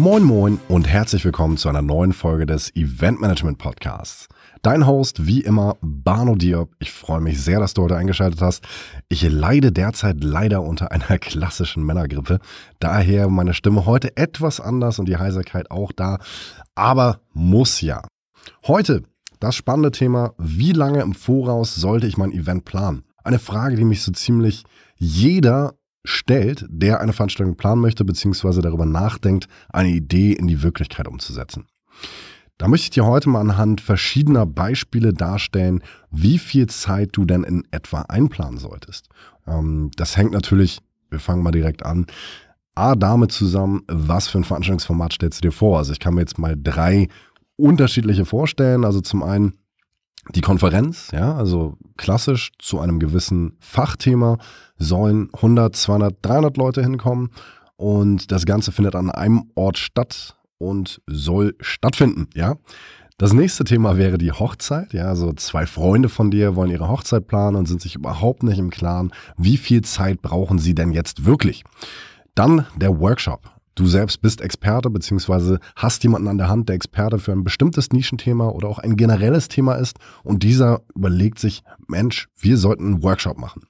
Moin Moin und herzlich willkommen zu einer neuen Folge des Event Management Podcasts. Dein Host, wie immer, Barno Diop. Ich freue mich sehr, dass du heute eingeschaltet hast. Ich leide derzeit leider unter einer klassischen Männergrippe. Daher meine Stimme heute etwas anders und die Heiserkeit auch da. Aber muss ja. Heute das spannende Thema, wie lange im Voraus sollte ich mein Event planen? Eine Frage, die mich so ziemlich jeder stellt, der eine Veranstaltung planen möchte, beziehungsweise darüber nachdenkt, eine Idee in die Wirklichkeit umzusetzen. Da möchte ich dir heute mal anhand verschiedener Beispiele darstellen, wie viel Zeit du denn in etwa einplanen solltest. Ähm, das hängt natürlich, wir fangen mal direkt an, A, damit zusammen, was für ein Veranstaltungsformat stellst du dir vor? Also ich kann mir jetzt mal drei unterschiedliche vorstellen. Also zum einen die Konferenz, ja, also klassisch zu einem gewissen Fachthema sollen 100, 200, 300 Leute hinkommen und das Ganze findet an einem Ort statt und soll stattfinden, ja. Das nächste Thema wäre die Hochzeit. Ja, also zwei Freunde von dir wollen ihre Hochzeit planen und sind sich überhaupt nicht im Klaren, wie viel Zeit brauchen sie denn jetzt wirklich. Dann der Workshop. Du selbst bist Experte beziehungsweise hast jemanden an der Hand, der Experte für ein bestimmtes Nischenthema oder auch ein generelles Thema ist und dieser überlegt sich, Mensch, wir sollten einen Workshop machen.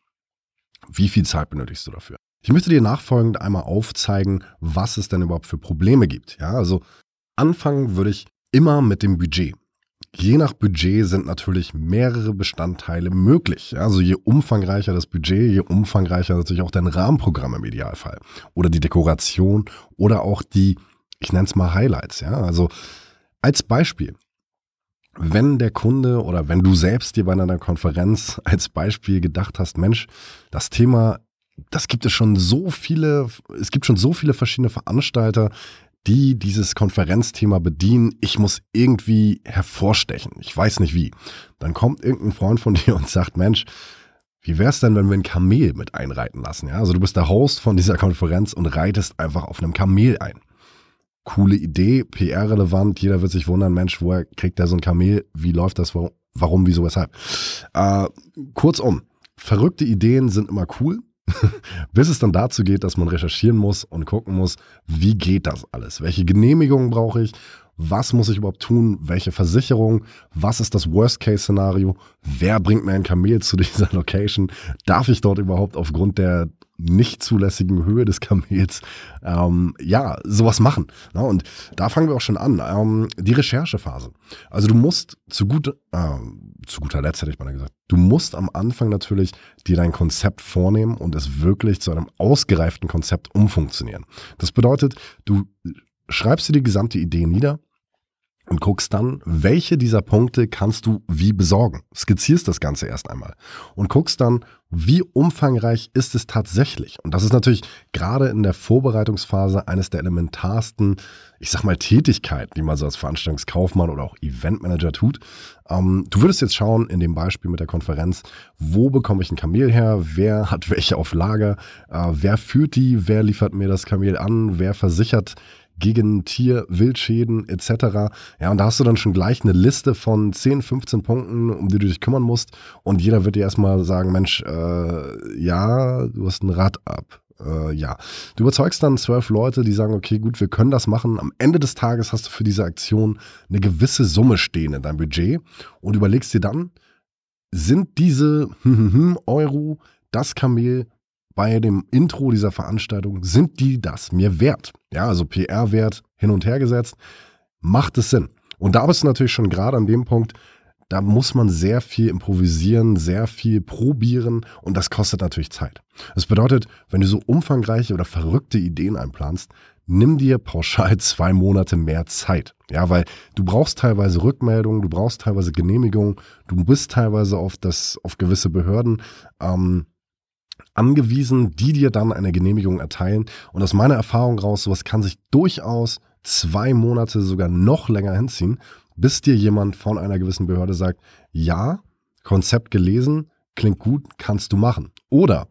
Wie viel Zeit benötigst du dafür? Ich möchte dir nachfolgend einmal aufzeigen, was es denn überhaupt für Probleme gibt. Ja, also anfangen würde ich immer mit dem Budget. Je nach Budget sind natürlich mehrere Bestandteile möglich. Also je umfangreicher das Budget, je umfangreicher natürlich auch dein Rahmenprogramm im Idealfall. Oder die Dekoration oder auch die, ich nenne es mal Highlights. Ja, also als Beispiel. Wenn der Kunde oder wenn du selbst dir bei einer Konferenz als Beispiel gedacht hast, Mensch, das Thema das gibt es schon so viele, es gibt schon so viele verschiedene Veranstalter, die dieses Konferenzthema bedienen. Ich muss irgendwie hervorstechen. Ich weiß nicht wie. Dann kommt irgendein Freund von dir und sagt, Mensch, wie wäre es denn, wenn wir ein Kamel mit einreiten lassen? Ja, also du bist der Host von dieser Konferenz und reitest einfach auf einem Kamel ein. Coole Idee, PR-relevant. Jeder wird sich wundern, Mensch, woher kriegt der so ein Kamel? Wie läuft das? Warum, wieso, weshalb? Äh, kurzum, verrückte Ideen sind immer cool. Bis es dann dazu geht, dass man recherchieren muss und gucken muss, wie geht das alles? Welche Genehmigungen brauche ich? Was muss ich überhaupt tun? Welche Versicherung? Was ist das Worst-Case-Szenario? Wer bringt mir ein Kamel zu dieser Location? Darf ich dort überhaupt aufgrund der nicht zulässigen Höhe des Kamels ähm, ja sowas machen? Na, und da fangen wir auch schon an. Ähm, die Recherchephase. Also du musst zu gut, äh, zu guter Letzt hätte ich mal gesagt, du musst am Anfang natürlich dir dein Konzept vornehmen und es wirklich zu einem ausgereiften Konzept umfunktionieren. Das bedeutet, du schreibst dir die gesamte Idee nieder, und guckst dann, welche dieser Punkte kannst du wie besorgen. Skizzierst das Ganze erst einmal und guckst dann, wie umfangreich ist es tatsächlich. Und das ist natürlich gerade in der Vorbereitungsphase eines der elementarsten, ich sag mal, Tätigkeiten, die man so als Veranstaltungskaufmann oder auch Eventmanager tut. Ähm, du würdest jetzt schauen, in dem Beispiel mit der Konferenz, wo bekomme ich ein Kamel her, wer hat welche auf Lager, äh, wer führt die, wer liefert mir das Kamel an, wer versichert gegen Tier, Wildschäden etc. Ja, und da hast du dann schon gleich eine Liste von 10, 15 Punkten, um die du dich kümmern musst. Und jeder wird dir erstmal sagen, Mensch, äh, ja, du hast ein Rad ab. Äh, ja, du überzeugst dann zwölf Leute, die sagen, okay, gut, wir können das machen. Am Ende des Tages hast du für diese Aktion eine gewisse Summe stehen in deinem Budget und überlegst dir dann, sind diese Euro das Kamel, bei dem Intro dieser Veranstaltung, sind die das mir wert? Ja, also PR-Wert hin und her gesetzt. Macht es Sinn? Und da bist du natürlich schon gerade an dem Punkt, da muss man sehr viel improvisieren, sehr viel probieren und das kostet natürlich Zeit. Das bedeutet, wenn du so umfangreiche oder verrückte Ideen einplanst, nimm dir pauschal zwei Monate mehr Zeit. Ja, weil du brauchst teilweise Rückmeldungen, du brauchst teilweise Genehmigungen, du bist teilweise auf das, auf gewisse Behörden ähm, angewiesen, die dir dann eine Genehmigung erteilen. Und aus meiner Erfahrung raus, sowas kann sich durchaus zwei Monate, sogar noch länger hinziehen, bis dir jemand von einer gewissen Behörde sagt, ja, Konzept gelesen, klingt gut, kannst du machen. Oder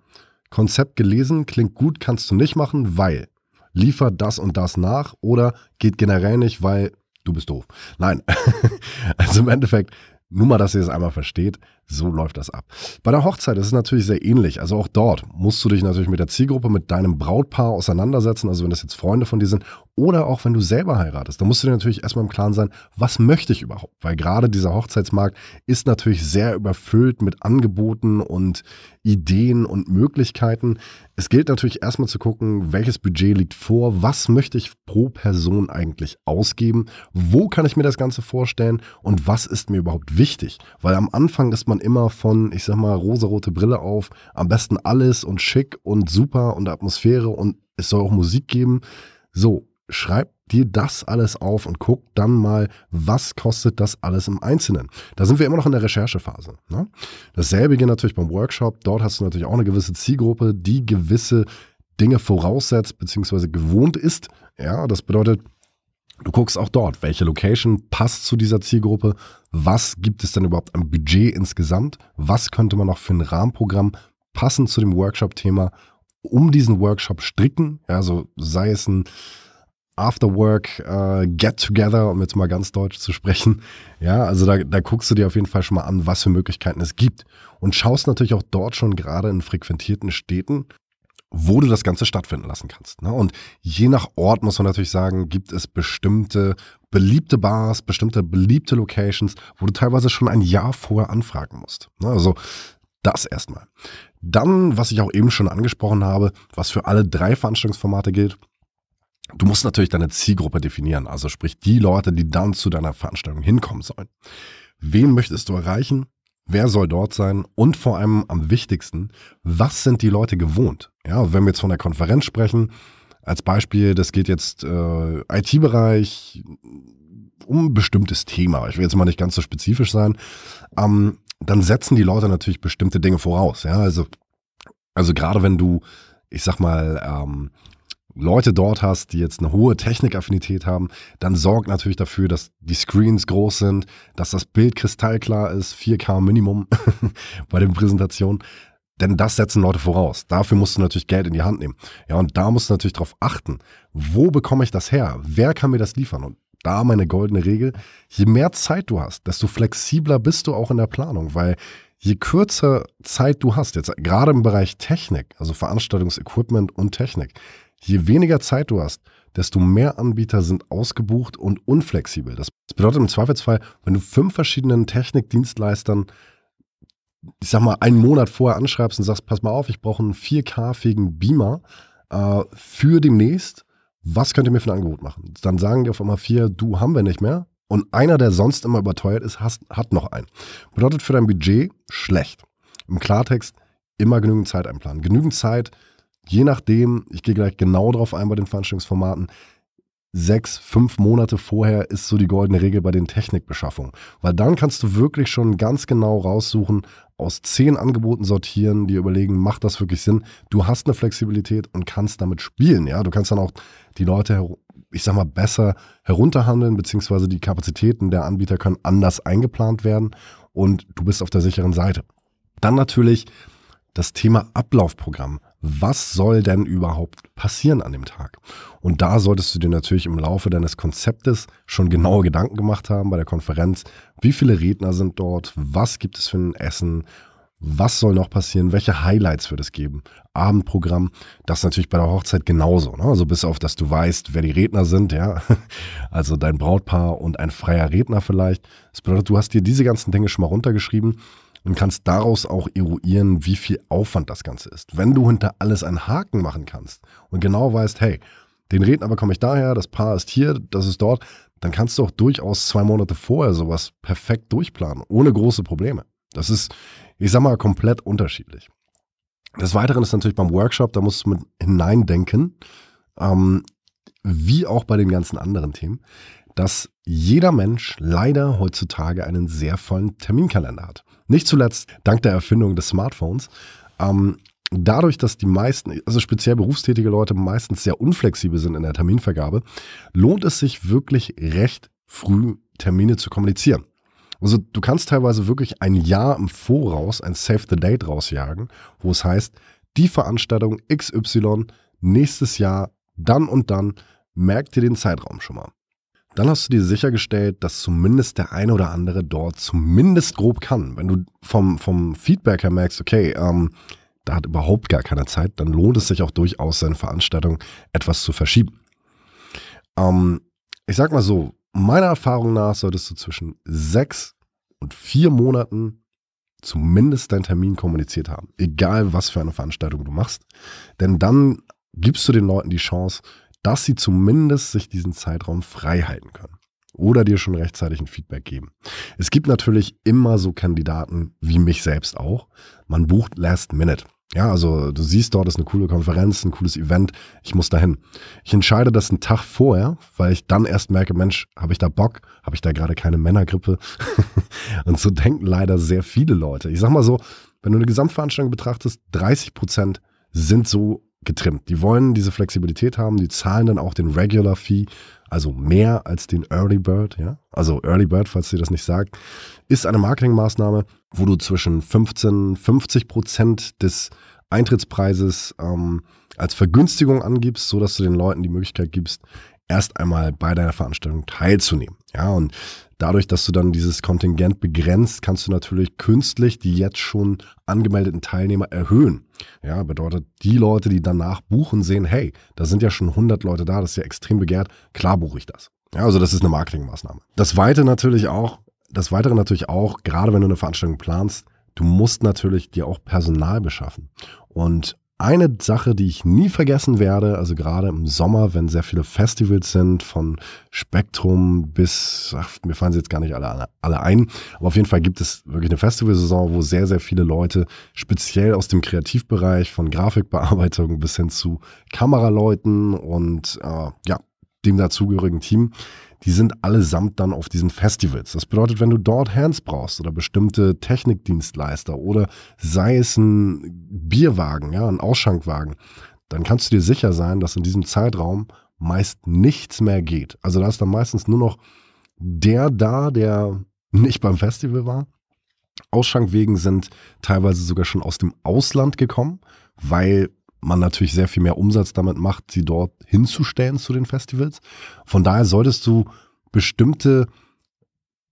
Konzept gelesen, klingt gut, kannst du nicht machen, weil liefert das und das nach oder geht generell nicht, weil du bist doof. Nein, also im Endeffekt, nur mal, dass ihr es einmal versteht, So läuft das ab. Bei der Hochzeit ist es natürlich sehr ähnlich. Also auch dort musst du dich natürlich mit der Zielgruppe, mit deinem Brautpaar auseinandersetzen. Also wenn das jetzt Freunde von dir sind oder auch wenn du selber heiratest, dann musst du dir natürlich erstmal im Klaren sein, was möchte ich überhaupt? Weil gerade dieser Hochzeitsmarkt ist natürlich sehr überfüllt mit Angeboten und Ideen und Möglichkeiten. Es gilt natürlich erstmal zu gucken, welches Budget liegt vor, was möchte ich pro Person eigentlich ausgeben, wo kann ich mir das Ganze vorstellen und was ist mir überhaupt wichtig? Weil am Anfang ist man immer von, ich sag mal, rosarote Brille auf, am besten alles und schick und super und Atmosphäre und es soll auch Musik geben. So, schreib dir das alles auf und guck dann mal, was kostet das alles im Einzelnen. Da sind wir immer noch in der Recherchephase. Ne? Dasselbe geht natürlich beim Workshop. Dort hast du natürlich auch eine gewisse Zielgruppe, die gewisse Dinge voraussetzt bzw. gewohnt ist. Ja, das bedeutet, du guckst auch dort, welche Location passt zu dieser Zielgruppe, was gibt es denn überhaupt am Budget insgesamt, was könnte man noch für ein Rahmenprogramm passend zu dem Workshop-Thema um diesen Workshop stricken. Also sei es ein Afterwork äh, Get Together, um jetzt mal ganz deutsch zu sprechen. Ja, also da, da guckst du dir auf jeden Fall schon mal an, was für Möglichkeiten es gibt. Und schaust natürlich auch dort schon gerade in frequentierten Städten, wo du das Ganze stattfinden lassen kannst. Ne? Und je nach Ort muss man natürlich sagen, gibt es bestimmte beliebte Bars, bestimmte beliebte Locations, wo du teilweise schon ein Jahr vorher anfragen musst. Ne? Also das erstmal. Dann, was ich auch eben schon angesprochen habe, was für alle drei Veranstaltungsformate gilt, Du musst natürlich deine Zielgruppe definieren, also sprich die Leute, die dann zu deiner Veranstaltung hinkommen sollen. Wen möchtest du erreichen? Wer soll dort sein? Und vor allem am wichtigsten, was sind die Leute gewohnt? Ja, wenn wir jetzt von der Konferenz sprechen, als Beispiel, das geht jetzt äh, IT-Bereich um ein bestimmtes Thema. Ich will jetzt mal nicht ganz so spezifisch sein. Ähm, dann setzen die Leute natürlich bestimmte Dinge voraus. Ja, also, also gerade wenn du, ich sag mal, ähm, Leute dort hast, die jetzt eine hohe Technikaffinität haben, dann sorg natürlich dafür, dass die Screens groß sind, dass das Bild kristallklar ist, 4K Minimum bei den Präsentationen. Denn das setzen Leute voraus. Dafür musst du natürlich Geld in die Hand nehmen. Ja, und da musst du natürlich darauf achten, wo bekomme ich das her? Wer kann mir das liefern? Und da meine goldene Regel, je mehr Zeit du hast, desto flexibler bist du auch in der Planung, weil je kürzer Zeit du hast, jetzt gerade im Bereich Technik, also Veranstaltungsequipment und Technik, Je weniger Zeit du hast, desto mehr Anbieter sind ausgebucht und unflexibel. Das bedeutet im Zweifelsfall, wenn du fünf verschiedenen Technikdienstleistern, ich sag mal, einen Monat vorher anschreibst und sagst, pass mal auf, ich brauche einen 4K-fähigen Beamer äh, für demnächst, was könnt ihr mir für ein Angebot machen? Dann sagen die auf einmal vier, du haben wir nicht mehr. Und einer, der sonst immer überteuert ist, hast, hat noch einen. Bedeutet für dein Budget schlecht. Im Klartext immer genügend Zeit einplanen. Genügend Zeit, je nachdem, ich gehe gleich genau drauf ein bei den Veranstaltungsformaten, sechs, fünf Monate vorher ist so die goldene Regel bei den Technikbeschaffungen. Weil dann kannst du wirklich schon ganz genau raussuchen, aus zehn Angeboten sortieren, die überlegen, macht das wirklich Sinn? Du hast eine Flexibilität und kannst damit spielen. Ja, du kannst dann auch die Leute, ich sag mal, besser herunterhandeln, beziehungsweise die Kapazitäten der Anbieter können anders eingeplant werden und du bist auf der sicheren Seite. Dann natürlich das Thema Ablaufprogramm was soll denn überhaupt passieren an dem Tag? Und da solltest du dir natürlich im Laufe deines Konzeptes schon genaue Gedanken gemacht haben bei der Konferenz. Wie viele Redner sind dort? Was gibt es für ein Essen? Was soll noch passieren? Welche Highlights wird es geben? Abendprogramm, das natürlich bei der Hochzeit genauso. Ne? Also bis auf, dass du weißt, wer die Redner sind, ja. Also dein Brautpaar und ein freier Redner vielleicht. Das bedeutet, du hast dir diese ganzen Dinge schon mal runtergeschrieben und kannst daraus auch eruieren, wie viel Aufwand das Ganze ist. Wenn du hinter alles einen Haken machen kannst und genau weißt, hey, den Redner bekomme ich daher, das Paar ist hier, das ist dort, dann kannst du auch durchaus zwei Monate vorher sowas perfekt durchplanen, ohne große Probleme. Das ist, ich sag mal, komplett unterschiedlich. Des Weiteren ist natürlich beim Workshop, da musst du mit hineindenken, ähm, wie auch bei den ganzen anderen Themen, dass jeder Mensch leider heutzutage einen sehr vollen Terminkalender hat. Nicht zuletzt dank der Erfindung des Smartphones. Ähm, dadurch, dass die meisten, also speziell berufstätige Leute meistens sehr unflexibel sind in der Terminvergabe, lohnt es sich wirklich recht früh Termine zu kommunizieren. Also du kannst teilweise wirklich ein Jahr im Voraus ein Save the Date rausjagen, wo es heißt, die Veranstaltung XY nächstes Jahr, dann und dann, merkt dir den Zeitraum schon mal. Dann hast du dir sichergestellt, dass zumindest der eine oder andere dort zumindest grob kann. Wenn du vom, vom Feedback her merkst, okay, ähm, da hat überhaupt gar keine Zeit, dann lohnt es sich auch durchaus, seine Veranstaltung etwas zu verschieben. Ähm, ich sag mal so, meiner Erfahrung nach solltest du zwischen sechs und vier Monaten zumindest deinen Termin kommuniziert haben. Egal, was für eine Veranstaltung du machst. Denn dann gibst du den Leuten die Chance, dass sie zumindest sich diesen Zeitraum frei halten können. Oder dir schon rechtzeitig ein Feedback geben. Es gibt natürlich immer so Kandidaten wie mich selbst auch. Man bucht Last Minute. Ja, also du siehst dort ist eine coole Konferenz, ein cooles Event, ich muss dahin. Ich entscheide das einen Tag vorher, weil ich dann erst merke, Mensch, habe ich da Bock? Habe ich da gerade keine Männergrippe? und so denken leider sehr viele Leute. Ich sag mal so, wenn du eine Gesamtveranstaltung betrachtest, 30 Prozent sind so getrimmt. Die wollen diese Flexibilität haben, die zahlen dann auch den Regular Fee, also mehr als den Early Bird, ja. Also Early Bird, falls ihr das nicht sagt, ist eine Marketingmaßnahme, wo du zwischen 15, 50 Prozent des Eintrittspreises ähm, als Vergünstigung angibst, so dass du den Leuten die Möglichkeit gibst, erst einmal bei deiner Veranstaltung teilzunehmen. Ja, und dadurch, dass du dann dieses Kontingent begrenzt, kannst du natürlich künstlich die jetzt schon angemeldeten Teilnehmer erhöhen. Ja, bedeutet, die Leute, die danach buchen, sehen, hey, da sind ja schon 100 Leute da, das ist ja extrem begehrt, klar buche ich das. Ja, also das ist eine Marketingmaßnahme. Das Weite natürlich auch, das Weitere natürlich auch, gerade wenn du eine Veranstaltung planst, du musst natürlich dir auch Personal beschaffen. Und eine Sache, die ich nie vergessen werde, also gerade im Sommer, wenn sehr viele Festivals sind, von Spektrum bis, ach, mir fallen sie jetzt gar nicht alle, alle ein, aber auf jeden Fall gibt es wirklich eine Festivalsaison, wo sehr, sehr viele Leute, speziell aus dem Kreativbereich, von Grafikbearbeitung bis hin zu Kameraleuten und äh, ja, dem dazugehörigen Team, die sind allesamt dann auf diesen Festivals. Das bedeutet, wenn du dort Hands brauchst oder bestimmte Technikdienstleister oder sei es ein Bierwagen, ja, ein Ausschenkwagen, dann kannst du dir sicher sein, dass in diesem Zeitraum meist nichts mehr geht. Also da ist dann meistens nur noch der da, der nicht beim Festival war. Ausschankwegen sind teilweise sogar schon aus dem Ausland gekommen, weil man natürlich sehr viel mehr Umsatz damit macht, sie dort hinzustellen zu den Festivals. Von daher solltest du bestimmte,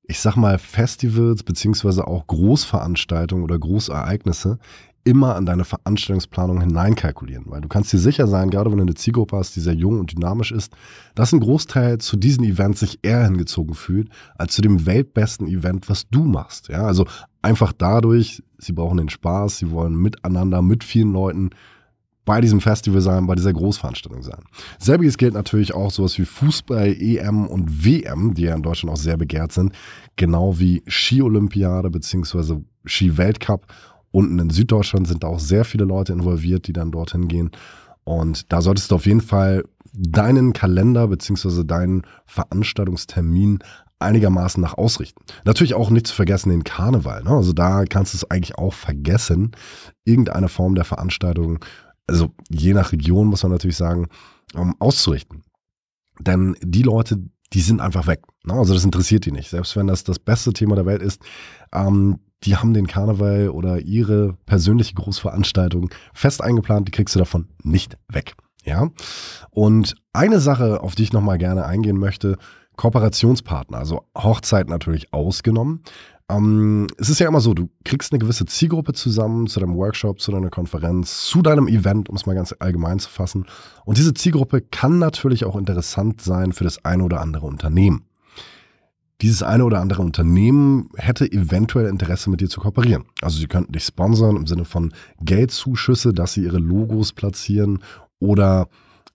ich sag mal, Festivals beziehungsweise auch Großveranstaltungen oder Großereignisse immer an deine Veranstaltungsplanung hineinkalkulieren, weil du kannst dir sicher sein, gerade wenn du eine Zielgruppe hast, die sehr jung und dynamisch ist, dass ein Großteil zu diesen Events sich eher hingezogen fühlt, als zu dem weltbesten Event, was du machst. Ja, also einfach dadurch, sie brauchen den Spaß, sie wollen miteinander, mit vielen Leuten bei diesem Festival sein, bei dieser Großveranstaltung sein. Selbiges gilt natürlich auch sowas wie Fußball, EM und WM, die ja in Deutschland auch sehr begehrt sind, genau wie Ski-Olympiade bzw. Ski-Weltcup. Unten in Süddeutschland sind da auch sehr viele Leute involviert, die dann dorthin gehen. Und da solltest du auf jeden Fall deinen Kalender bzw. deinen Veranstaltungstermin einigermaßen nach ausrichten. Natürlich auch nicht zu vergessen den Karneval. Ne? Also da kannst du es eigentlich auch vergessen, irgendeine Form der Veranstaltung also je nach Region muss man natürlich sagen, um, auszurichten. Denn die Leute, die sind einfach weg. Ne? Also das interessiert die nicht. Selbst wenn das das beste Thema der Welt ist, ähm, die haben den Karneval oder ihre persönliche Großveranstaltung fest eingeplant, die kriegst du davon nicht weg. Ja. Und eine Sache, auf die ich nochmal gerne eingehen möchte, Kooperationspartner, also Hochzeit natürlich ausgenommen. Ähm, es ist ja immer so, du kriegst eine gewisse Zielgruppe zusammen zu deinem Workshop, zu deiner Konferenz, zu deinem Event, um es mal ganz allgemein zu fassen. Und diese Zielgruppe kann natürlich auch interessant sein für das eine oder andere Unternehmen. Dieses eine oder andere Unternehmen hätte eventuell Interesse mit dir zu kooperieren. Also sie könnten dich sponsern im Sinne von Geldzuschüsse, dass sie ihre Logos platzieren oder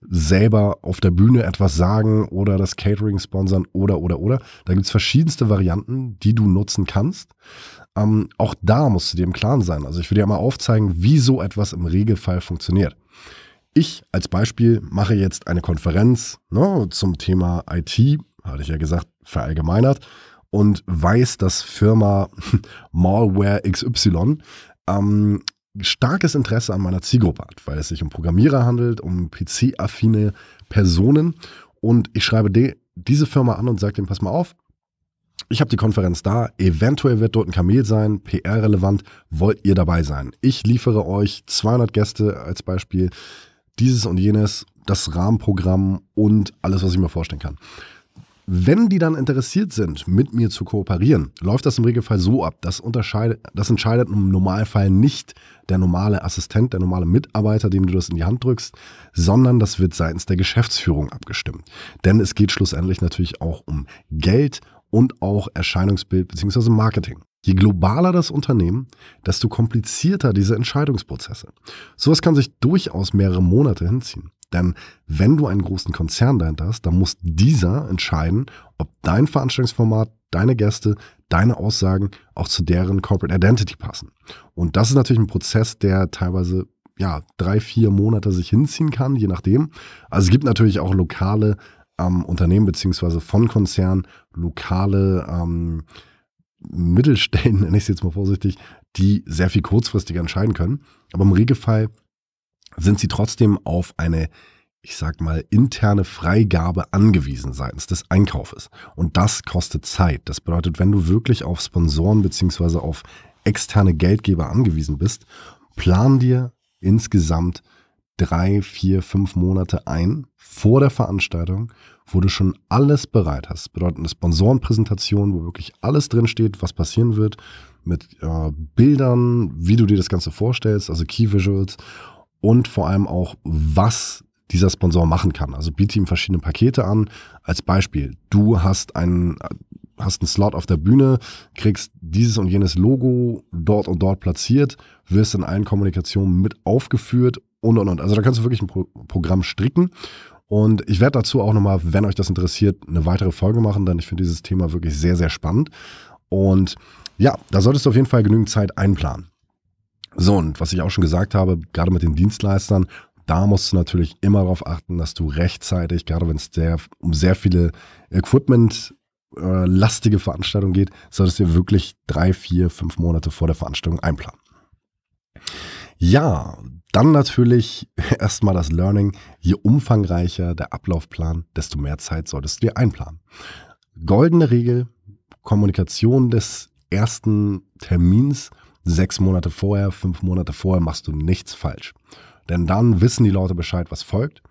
selber auf der Bühne etwas sagen oder das Catering sponsern oder, oder, oder. Da gibt es verschiedenste Varianten, die du nutzen kannst. Ähm, auch da musst du dir im Klaren sein. Also ich will dir mal aufzeigen, wie so etwas im Regelfall funktioniert. Ich als Beispiel mache jetzt eine Konferenz ne, zum Thema IT, hatte ich ja gesagt, verallgemeinert und weiß, dass Firma Malware XY ähm, starkes Interesse an meiner Zielgruppe hat, weil es sich um Programmierer handelt, um PC-affine Personen. Und ich schreibe die, diese Firma an und sage dem, pass mal auf, ich habe die Konferenz da, eventuell wird dort ein Kamel sein, PR-relevant, wollt ihr dabei sein? Ich liefere euch 200 Gäste als Beispiel, dieses und jenes, das Rahmenprogramm und alles, was ich mir vorstellen kann. Wenn die dann interessiert sind, mit mir zu kooperieren, läuft das im Regelfall so ab. Das, unterscheidet, das entscheidet im Normalfall nicht der normale Assistent, der normale Mitarbeiter, dem du das in die Hand drückst, sondern das wird seitens der Geschäftsführung abgestimmt. Denn es geht schlussendlich natürlich auch um Geld und auch Erscheinungsbild bzw. Marketing. Je globaler das Unternehmen, desto komplizierter diese Entscheidungsprozesse. Sowas kann sich durchaus mehrere Monate hinziehen. Denn wenn du einen großen Konzern dahinter hast, dann muss dieser entscheiden, ob dein Veranstaltungsformat, deine Gäste, deine Aussagen auch zu deren Corporate Identity passen. Und das ist natürlich ein Prozess, der teilweise ja, drei, vier Monate sich hinziehen kann, je nachdem. Also es gibt natürlich auch lokale ähm, Unternehmen beziehungsweise von Konzernen, lokale ähm, Mittelstellen, nenne ich es jetzt mal vorsichtig, die sehr viel kurzfristiger entscheiden können. Aber im Regelfall sind sie trotzdem auf eine, ich sag mal, interne Freigabe angewiesen seitens des Einkaufes. Und das kostet Zeit. Das bedeutet, wenn du wirklich auf Sponsoren beziehungsweise auf externe Geldgeber angewiesen bist, plan dir insgesamt drei, vier, fünf Monate ein vor der Veranstaltung, wo du schon alles bereit hast. Bedeutet eine Sponsorenpräsentation, wo wirklich alles drin steht, was passieren wird, mit äh, Bildern, wie du dir das Ganze vorstellst, also Key Visuals und vor allem auch, was dieser Sponsor machen kann. Also biete ihm verschiedene Pakete an. Als Beispiel, du hast einen, hast einen Slot auf der Bühne, kriegst dieses und jenes Logo dort und dort platziert, wirst in allen Kommunikationen mit aufgeführt und und und. Also da kannst du wirklich ein Pro Programm stricken. Und ich werde dazu auch nochmal, wenn euch das interessiert, eine weitere Folge machen, denn ich finde dieses Thema wirklich sehr, sehr spannend. Und ja, da solltest du auf jeden Fall genügend Zeit einplanen. So, und was ich auch schon gesagt habe, gerade mit den Dienstleistern, da musst du natürlich immer darauf achten, dass du rechtzeitig, gerade wenn es um sehr viele Equipment äh, lastige Veranstaltungen geht, solltest du wirklich drei, vier, fünf Monate vor der Veranstaltung einplanen. Ja, dann natürlich erstmal das Learning. Je umfangreicher der Ablaufplan, desto mehr Zeit solltest du dir einplanen. Goldene Regel, Kommunikation des ersten Termins sechs Monate vorher, fünf Monate vorher machst du nichts falsch. Denn dann wissen die Leute Bescheid, was folgt.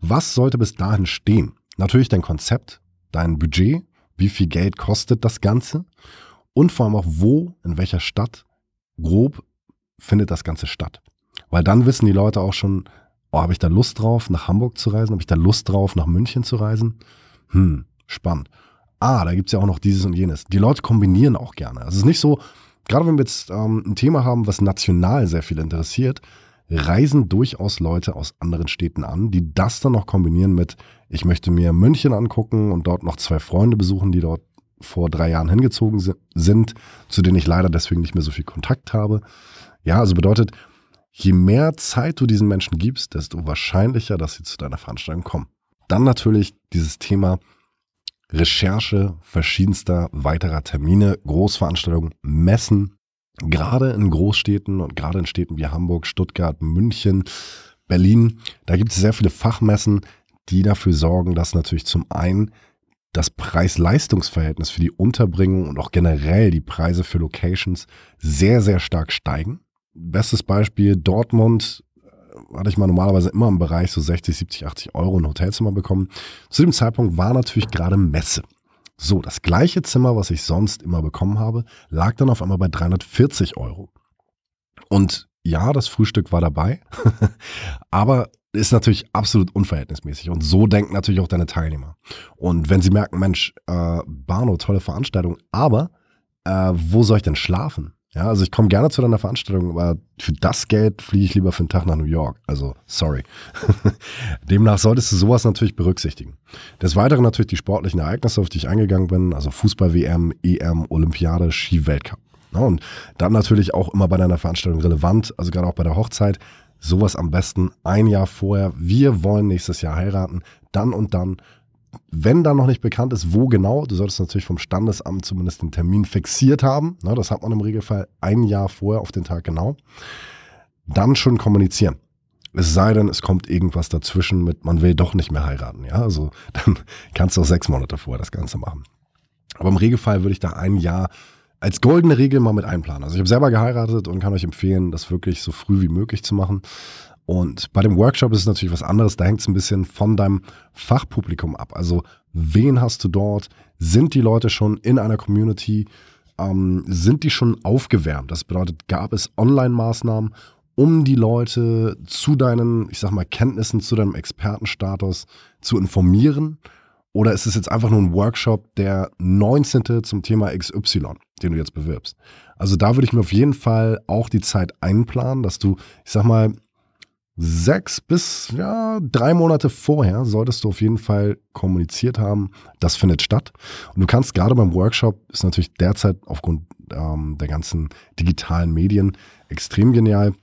Was sollte bis dahin stehen? Natürlich dein Konzept, dein Budget, wie viel Geld kostet das Ganze und vor allem auch wo, in welcher Stadt grob findet das Ganze statt. Weil dann wissen die Leute auch schon, oh, habe ich da Lust drauf, nach Hamburg zu reisen? Habe ich da Lust drauf, nach München zu reisen? Hm, spannend. Ah, da gibt es ja auch noch dieses und jenes. Die Leute kombinieren auch gerne. Also es ist nicht so, gerade wenn wir jetzt ähm, ein Thema haben, was national sehr viel interessiert, reisen durchaus Leute aus anderen Städten an, die das dann noch kombinieren mit, ich möchte mir München angucken und dort noch zwei Freunde besuchen, die dort vor drei Jahren hingezogen sind, zu denen ich leider deswegen nicht mehr so viel Kontakt habe. Ja, also bedeutet, je mehr Zeit du diesen Menschen gibst, desto wahrscheinlicher, dass sie zu deiner Veranstaltung kommen. Dann natürlich dieses Thema Recherche verschiedenster weiterer Termine, Großveranstaltungen, Messen, gerade in Großstädten und gerade in Städten wie Hamburg, Stuttgart, München, Berlin. Da gibt es sehr viele Fachmessen, die dafür sorgen, dass natürlich zum einen das Preis-Leistungs-Verhältnis für die Unterbringung und auch generell die Preise für Locations sehr, sehr stark steigen. Bestes Beispiel Dortmund hatte ich mal normalerweise immer im Bereich so 60, 70, 80 Euro ein Hotelzimmer bekommen. Zu dem Zeitpunkt war natürlich gerade Messe. So, das gleiche Zimmer, was ich sonst immer bekommen habe, lag dann auf einmal bei 340 Euro. Und ja, das Frühstück war dabei, aber ist natürlich absolut unverhältnismäßig. Und so denken natürlich auch deine Teilnehmer. Und wenn sie merken, Mensch, äh, Barno, tolle Veranstaltung, aber äh, wo soll ich denn schlafen? Ja, also ich komme gerne zu deiner Veranstaltung, aber für das Geld fliege ich lieber für einen Tag nach New York. Also, sorry. Demnach solltest du sowas natürlich berücksichtigen. Des Weiteren natürlich die sportlichen Ereignisse, auf die ich eingegangen bin, also Fußball-WM, EM, Olympiade, Ski-Weltcup. Ja, und dann natürlich auch immer bei deiner Veranstaltung relevant, also gerade auch bei der Hochzeit, sowas am besten ein Jahr vorher. Wir wollen nächstes Jahr heiraten, dann und dann wenn da noch nicht bekannt ist, wo genau, du solltest natürlich vom Standesamt zumindest den Termin fixiert haben. Ne, das hat man im Regelfall ein Jahr vorher auf den Tag genau. Dann schon kommunizieren. Es sei denn, es kommt irgendwas dazwischen mit, man will doch nicht mehr heiraten. Ja, also dann kannst du auch sechs Monate vorher das Ganze machen. Aber im Regelfall würde ich da ein Jahr als goldene Regel mal mit einplanen. Also ich habe selber geheiratet und kann euch empfehlen, das wirklich so früh wie möglich zu machen. Und bei dem Workshop ist es natürlich was anderes. Da hängt es ein bisschen von deinem Fachpublikum ab. Also wen hast du dort, sind die Leute schon in einer Community, ähm, sind die schon aufgewärmt. Das bedeutet, gab es Online-Maßnahmen, um die Leute zu deinen, ich sag mal, Kenntnissen, zu deinem Expertenstatus zu informieren? Oder ist es jetzt einfach nur ein Workshop, der 19. zum Thema XY, den du jetzt bewirbst? Also da würde ich mir auf jeden Fall auch die Zeit einplanen, dass du, ich sag mal, sechs bis ja, drei Monate vorher solltest du auf jeden Fall kommuniziert haben, das findet statt. Und du kannst gerade beim Workshop, ist natürlich derzeit aufgrund ähm, der ganzen digitalen Medien extrem genial.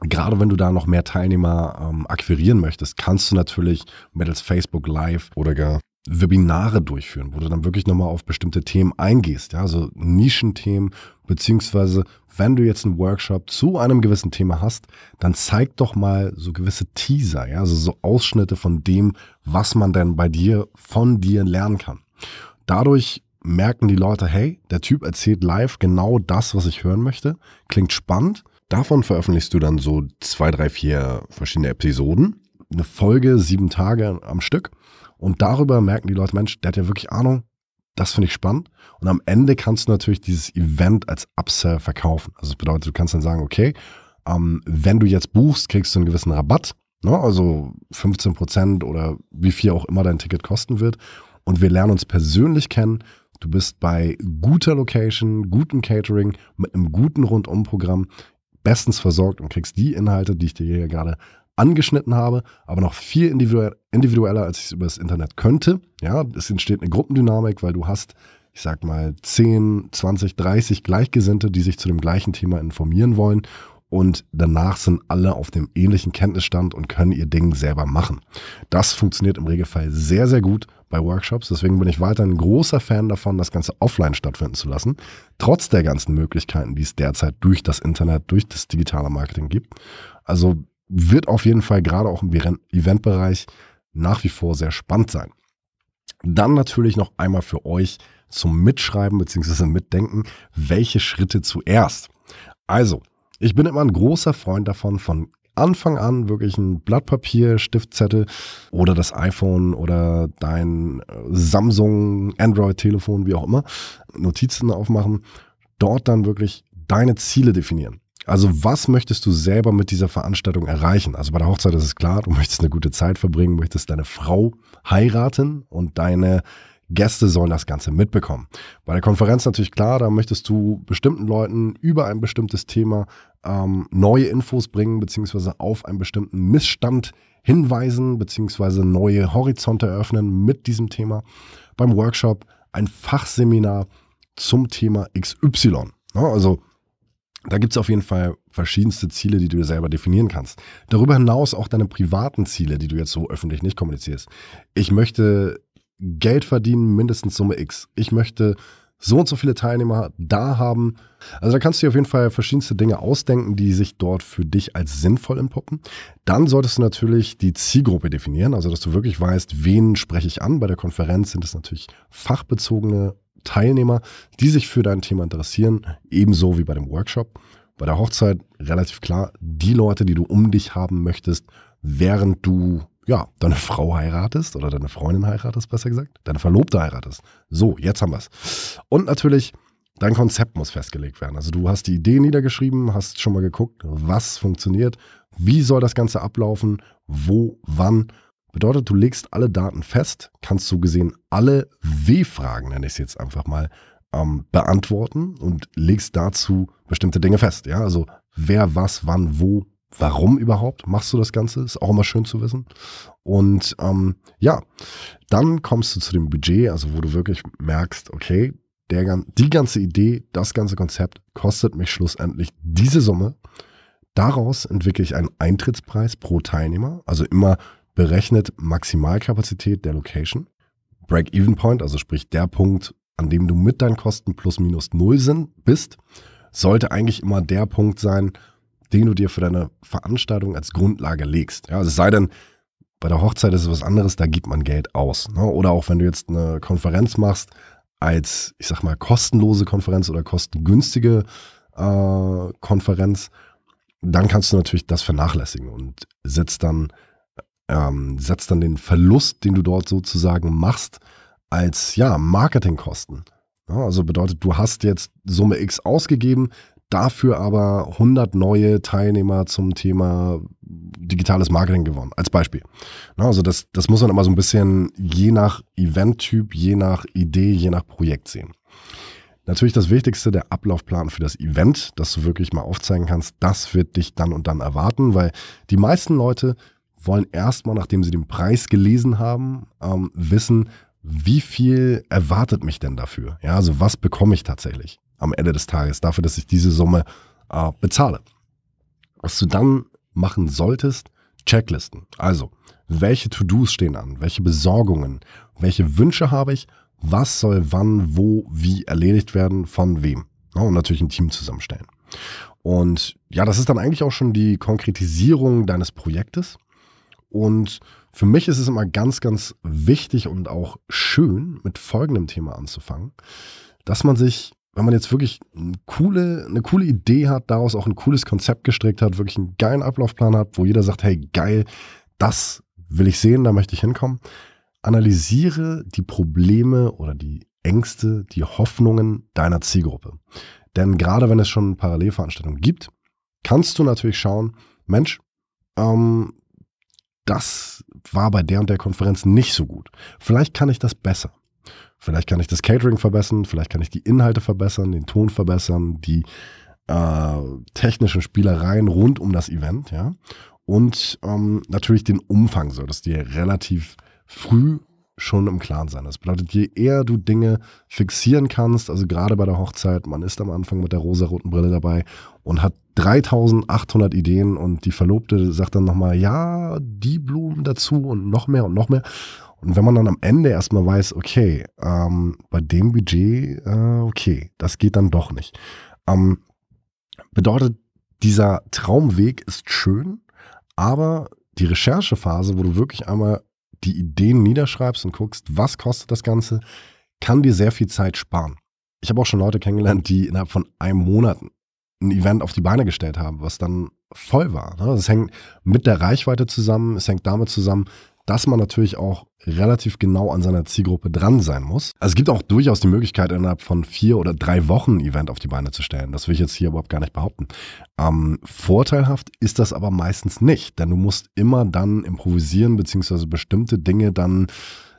Gerade wenn du da noch mehr Teilnehmer ähm, akquirieren möchtest, kannst du natürlich mittels Facebook Live oder gar Webinare durchführen, wo du dann wirklich nochmal auf bestimmte Themen eingehst, ja, also Nischenthemen, beziehungsweise wenn du jetzt einen Workshop zu einem gewissen Thema hast, dann zeig doch mal so gewisse Teaser, ja, also so Ausschnitte von dem, was man denn bei dir, von dir lernen kann. Dadurch merken die Leute, hey, der Typ erzählt live genau das, was ich hören möchte, klingt spannend. Davon veröffentlichst du dann so zwei, drei, vier verschiedene Episoden, eine Folge, sieben Tage am Stück und darüber merken die Leute, Mensch, der hat ja wirklich Ahnung. Das finde ich spannend. Und am Ende kannst du natürlich dieses Event als Upsell verkaufen. Also das bedeutet, du kannst dann sagen, okay, ähm, wenn du jetzt buchst, kriegst du einen gewissen Rabatt. Ne? Also 15 Prozent oder wie viel auch immer dein Ticket kosten wird. Und wir lernen uns persönlich kennen. Du bist bei guter Location, gutem Catering, mit einem guten Rundumprogramm bestens versorgt und kriegst die Inhalte, die ich dir hier gerade angeschnitten habe, aber noch viel individueller, als ich es über das Internet könnte. Ja, es entsteht eine Gruppendynamik, weil du hast, ich sag mal, 10, 20, 30 Gleichgesinnte, die sich zu dem gleichen Thema informieren wollen. Und danach sind alle auf dem ähnlichen Kenntnisstand und können ihr Ding selber machen. Das funktioniert im Regelfall sehr, sehr gut bei Workshops. Deswegen bin ich weiter ein großer Fan davon, das Ganze offline stattfinden zu lassen. Trotz der ganzen Möglichkeiten, die es derzeit durch das Internet, durch das digitale Marketing gibt. Also wird auf jeden Fall gerade auch im Eventbereich nach wie vor sehr spannend sein. Dann natürlich noch einmal für euch zum Mitschreiben bzw. Mitdenken, welche Schritte zuerst. Also, ich bin immer ein großer Freund davon, von Anfang an wirklich ein Blatt Papier, Stiftzettel oder das iPhone oder dein äh, Samsung, Android-Telefon, wie auch immer, Notizen aufmachen, dort dann wirklich deine Ziele definieren. Also was möchtest du selber mit dieser Veranstaltung erreichen? Also bei der Hochzeit ist es klar, du möchtest eine gute Zeit verbringen, möchtest deine Frau heiraten und deine Gäste sollen das Ganze mitbekommen. Bei der Konferenz natürlich klar, da möchtest du bestimmten Leuten über ein bestimmtes Thema ähm, neue Infos bringen, beziehungsweise auf einen bestimmten Missstand hinweisen, beziehungsweise neue Horizonte eröffnen mit diesem Thema. Beim Workshop ein Fachseminar zum Thema XY. Also da gibt es auf jeden Fall verschiedenste Ziele, die du dir selber definieren kannst. Darüber hinaus auch deine privaten Ziele, die du jetzt so öffentlich nicht kommunizierst. Ich möchte Geld verdienen, mindestens Summe X. Ich möchte so und so viele Teilnehmer da haben. Also da kannst du dir auf jeden Fall verschiedenste Dinge ausdenken, die sich dort für dich als sinnvoll entpuppen. Dann solltest du natürlich die Zielgruppe definieren, also dass du wirklich weißt, wen spreche ich an. Bei der Konferenz sind es natürlich fachbezogene Teilnehmer, die sich für dein Thema interessieren, ebenso wie bei dem Workshop. Bei der Hochzeit relativ klar, die Leute, die du um dich haben möchtest, während du ja, deine Frau heiratest oder deine Freundin heiratest, besser gesagt, deine Verlobte heiratest. So, jetzt haben wir es. Und natürlich, dein Konzept muss festgelegt werden. Also du hast die Idee niedergeschrieben, hast schon mal geguckt, was funktioniert, wie soll das Ganze ablaufen, wo, wann Bedeutet, du legst alle Daten fest, kannst so gesehen alle W-Fragen, nenne ich es jetzt einfach mal, ähm, beantworten und legst dazu bestimmte Dinge fest. Ja, also wer, was, wann, wo, warum überhaupt machst du das Ganze? Ist auch immer schön zu wissen. Und ähm, ja, dann kommst du zu dem Budget, also wo du wirklich merkst, okay, der, die ganze Idee, das ganze Konzept kostet mich schlussendlich diese Summe. Daraus entwickle ich einen Eintrittspreis pro Teilnehmer, also immer berechnet Maximalkapazität der Location. Break-Even Point, also sprich der Punkt, an dem du mit deinen Kosten plus minus null sind, bist, sollte eigentlich immer der Punkt sein, den du dir für deine Veranstaltung als Grundlage legst. Ja, also es sei denn, bei der Hochzeit ist es was anderes, da gibt man Geld aus. Ne? Oder auch wenn du jetzt eine Konferenz machst, als, ich sag mal, kostenlose Konferenz oder kostengünstige äh, Konferenz, dann kannst du natürlich das vernachlässigen und setzt dann ähm, setzt dann den Verlust, den du dort sozusagen machst, als ja, Marketingkosten. Ja, also bedeutet, du hast jetzt Summe X ausgegeben, dafür aber 100 neue Teilnehmer zum Thema digitales Marketing gewonnen, als Beispiel. Ja, also das, das muss man immer so ein bisschen je nach Eventtyp, je nach Idee, je nach Projekt sehen. Natürlich das Wichtigste, der Ablaufplan für das Event, dass du wirklich mal aufzeigen kannst, das wird dich dann und dann erwarten, weil die meisten Leute wollen erstmal, nachdem sie den Preis gelesen haben, ähm, wissen, wie viel erwartet mich denn dafür? Ja, also was bekomme ich tatsächlich am Ende des Tages dafür, dass ich diese Summe äh, bezahle? Was du dann machen solltest, Checklisten. Also, welche To-Dos stehen an? Welche Besorgungen? Welche Wünsche habe ich? Was soll wann, wo, wie erledigt werden? Von wem? Ja, und natürlich ein Team zusammenstellen. Und ja, das ist dann eigentlich auch schon die Konkretisierung deines Projektes. Und für mich ist es immer ganz, ganz wichtig und auch schön, mit folgendem Thema anzufangen, dass man sich, wenn man jetzt wirklich eine coole, eine coole Idee hat, daraus auch ein cooles Konzept gestrickt hat, wirklich einen geilen Ablaufplan hat, wo jeder sagt, hey, geil, das will ich sehen, da möchte ich hinkommen. Analysiere die Probleme oder die Ängste, die Hoffnungen deiner Zielgruppe. Denn gerade wenn es schon Parallelveranstaltungen gibt, kannst du natürlich schauen, Mensch, ähm, das war bei der und der Konferenz nicht so gut. Vielleicht kann ich das besser. Vielleicht kann ich das Catering verbessern, vielleicht kann ich die Inhalte verbessern, den Ton verbessern, die äh, technischen Spielereien rund um das Event, ja. Und ähm, natürlich den Umfang, so dass dir relativ früh schon im Klaren sein. Das bedeutet, je eher du Dinge fixieren kannst, also gerade bei der Hochzeit, man ist am Anfang mit der rosa-roten Brille dabei und hat 3800 Ideen und die Verlobte sagt dann nochmal, ja, die Blumen dazu und noch mehr und noch mehr. Und wenn man dann am Ende erstmal weiß, okay, ähm, bei dem Budget, äh, okay, das geht dann doch nicht. Ähm, bedeutet, dieser Traumweg ist schön, aber die Recherchephase, wo du wirklich einmal die Ideen niederschreibst und guckst, was kostet das Ganze, kann dir sehr viel Zeit sparen. Ich habe auch schon Leute kennengelernt, die innerhalb von einem Monat ein Event auf die Beine gestellt haben, was dann voll war. Das ne? hängt mit der Reichweite zusammen, es hängt damit zusammen, dass man natürlich auch relativ genau an seiner Zielgruppe dran sein muss. Also es gibt auch durchaus die Möglichkeit, innerhalb von vier oder drei Wochen ein Event auf die Beine zu stellen. Das will ich jetzt hier überhaupt gar nicht behaupten. Ähm, vorteilhaft ist das aber meistens nicht, denn du musst immer dann improvisieren, beziehungsweise bestimmte Dinge dann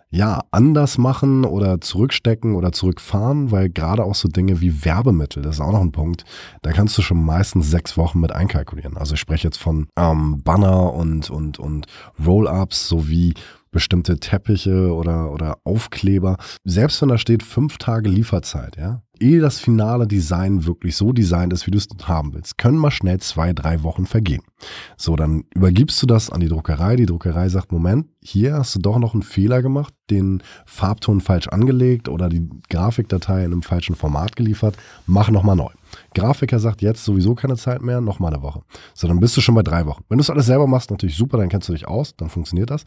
ja, anders machen oder zurückstecken oder zurückfahren, weil gerade auch so Dinge wie Werbemittel, das ist auch noch ein Punkt, da kannst du schon meistens sechs Wochen mit einkalkulieren. Also ich spreche jetzt von ähm, Banner und, und, und Roll-Ups sowie bestimmte Teppiche oder, oder Aufkleber. Selbst wenn da steht fünf Tage Lieferzeit, ja, ehe das finale Design wirklich so designt ist, wie du es haben willst, können mal schnell zwei, drei Wochen vergehen. So, dann übergibst du das an die Druckerei. Die Druckerei sagt, Moment, hier hast du doch noch einen Fehler gemacht, den Farbton falsch angelegt oder die Grafikdatei in einem falschen Format geliefert. Mach nochmal neu. Grafiker sagt jetzt sowieso keine Zeit mehr, nochmal eine Woche. So, dann bist du schon bei drei Wochen. Wenn du es alles selber machst, natürlich super, dann kennst du dich aus, dann funktioniert das.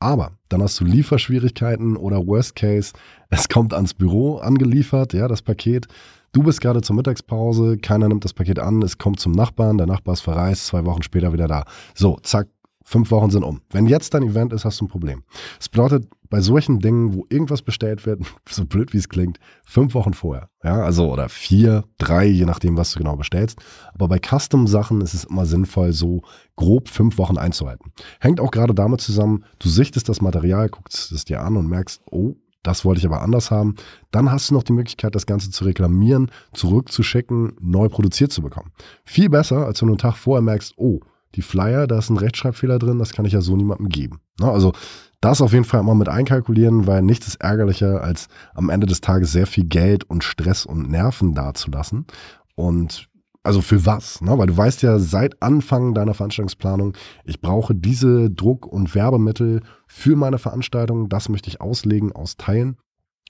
Aber dann hast du Lieferschwierigkeiten oder Worst Case, es kommt ans Büro angeliefert, ja, das Paket. Du bist gerade zur Mittagspause, keiner nimmt das Paket an, es kommt zum Nachbarn, der Nachbar ist verreist, zwei Wochen später wieder da. So, zack, fünf Wochen sind um. Wenn jetzt dein Event ist, hast du ein Problem. Das bedeutet, bei solchen Dingen, wo irgendwas bestellt wird, so blöd wie es klingt, fünf Wochen vorher. Ja, also oder vier, drei, je nachdem, was du genau bestellst. Aber bei Custom-Sachen ist es immer sinnvoll, so grob fünf Wochen einzuhalten. Hängt auch gerade damit zusammen, du sichtest das Material, guckst es dir an und merkst, oh, das wollte ich aber anders haben. Dann hast du noch die Möglichkeit, das Ganze zu reklamieren, zurückzuschicken, neu produziert zu bekommen. Viel besser, als wenn du einen Tag vorher merkst, oh, die Flyer, da ist ein Rechtschreibfehler drin, das kann ich ja so niemandem geben. Ne, also das auf jeden Fall immer mit einkalkulieren, weil nichts ist ärgerlicher, als am Ende des Tages sehr viel Geld und Stress und Nerven dazulassen. Und also für was? Ne? Weil du weißt ja seit Anfang deiner Veranstaltungsplanung, ich brauche diese Druck- und Werbemittel für meine Veranstaltung, das möchte ich auslegen, austeilen.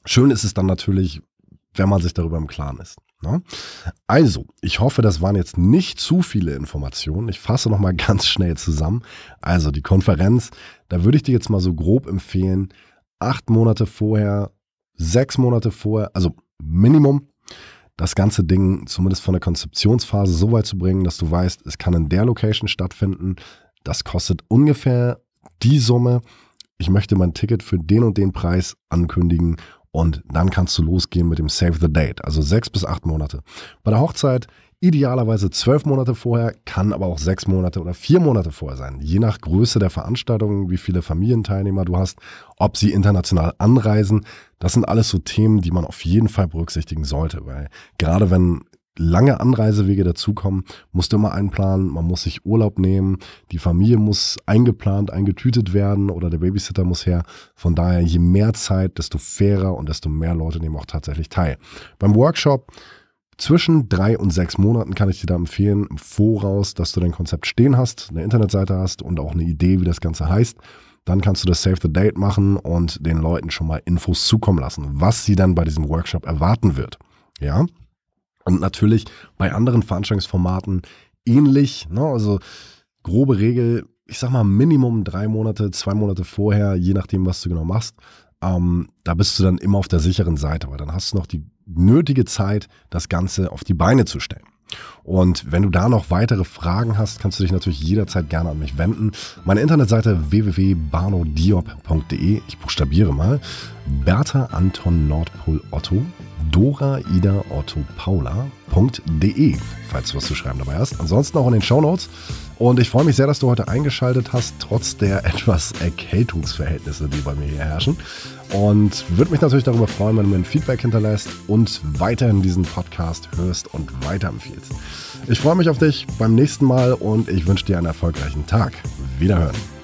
Schön ist es dann natürlich, wenn man sich darüber im Klaren ist. Ne? Also, ich hoffe, das waren jetzt nicht zu viele Informationen. Ich fasse nochmal ganz schnell zusammen. Also, die Konferenz, da würde ich dir jetzt mal so grob empfehlen, acht Monate vorher, sechs Monate vorher, also Minimum, das ganze Ding zumindest von der Konzeptionsphase so weit zu bringen, dass du weißt, es kann in der Location stattfinden. Das kostet ungefähr die Summe, ich möchte mein Ticket für den und den Preis ankündigen und dann kannst du losgehen mit dem Save the Date, also sechs bis acht Monate. Bei der Hochzeit idealerweise zwölf Monate vorher, kann aber auch sechs Monate oder vier Monate vorher sein, je nach Größe der Veranstaltung, wie viele Familienteilnehmer du hast, ob sie international anreisen. Das sind alles so Themen, die man auf jeden Fall berücksichtigen sollte, weil gerade wenn lange Anreisewege dazukommen, musst du immer einplanen, man muss sich Urlaub nehmen, die Familie muss eingeplant, eingetütet werden oder der Babysitter muss her. Von daher, je mehr Zeit, desto fairer und desto mehr Leute nehmen auch tatsächlich teil. Beim Workshop zwischen drei und sechs Monaten kann ich dir da empfehlen, im Voraus, dass du dein Konzept stehen hast, eine Internetseite hast und auch eine Idee, wie das Ganze heißt. Dann kannst du das Save the Date machen und den Leuten schon mal Infos zukommen lassen, was sie dann bei diesem Workshop erwarten wird. Ja, und natürlich bei anderen Veranstaltungsformaten ähnlich. Ne? Also grobe Regel, ich sag mal Minimum drei Monate, zwei Monate vorher, je nachdem, was du genau machst. Ähm, da bist du dann immer auf der sicheren Seite, weil dann hast du noch die nötige Zeit, das Ganze auf die Beine zu stellen. Und wenn du da noch weitere Fragen hast, kannst du dich natürlich jederzeit gerne an mich wenden. Meine Internetseite www.barnodiop.de, ich buchstabiere mal, Bertha Anton Nordpol Otto Dora Ida Otto Paula.de, falls du was zu schreiben dabei hast. Ansonsten auch in den Show Notes. Und ich freue mich sehr, dass du heute eingeschaltet hast, trotz der etwas Erkältungsverhältnisse, die bei mir hier herrschen. Und würde mich natürlich darüber freuen, wenn du mir ein Feedback hinterlässt und weiterhin diesen Podcast hörst und weiterempfiehlst. Ich freue mich auf dich beim nächsten Mal und ich wünsche dir einen erfolgreichen Tag. Wiederhören.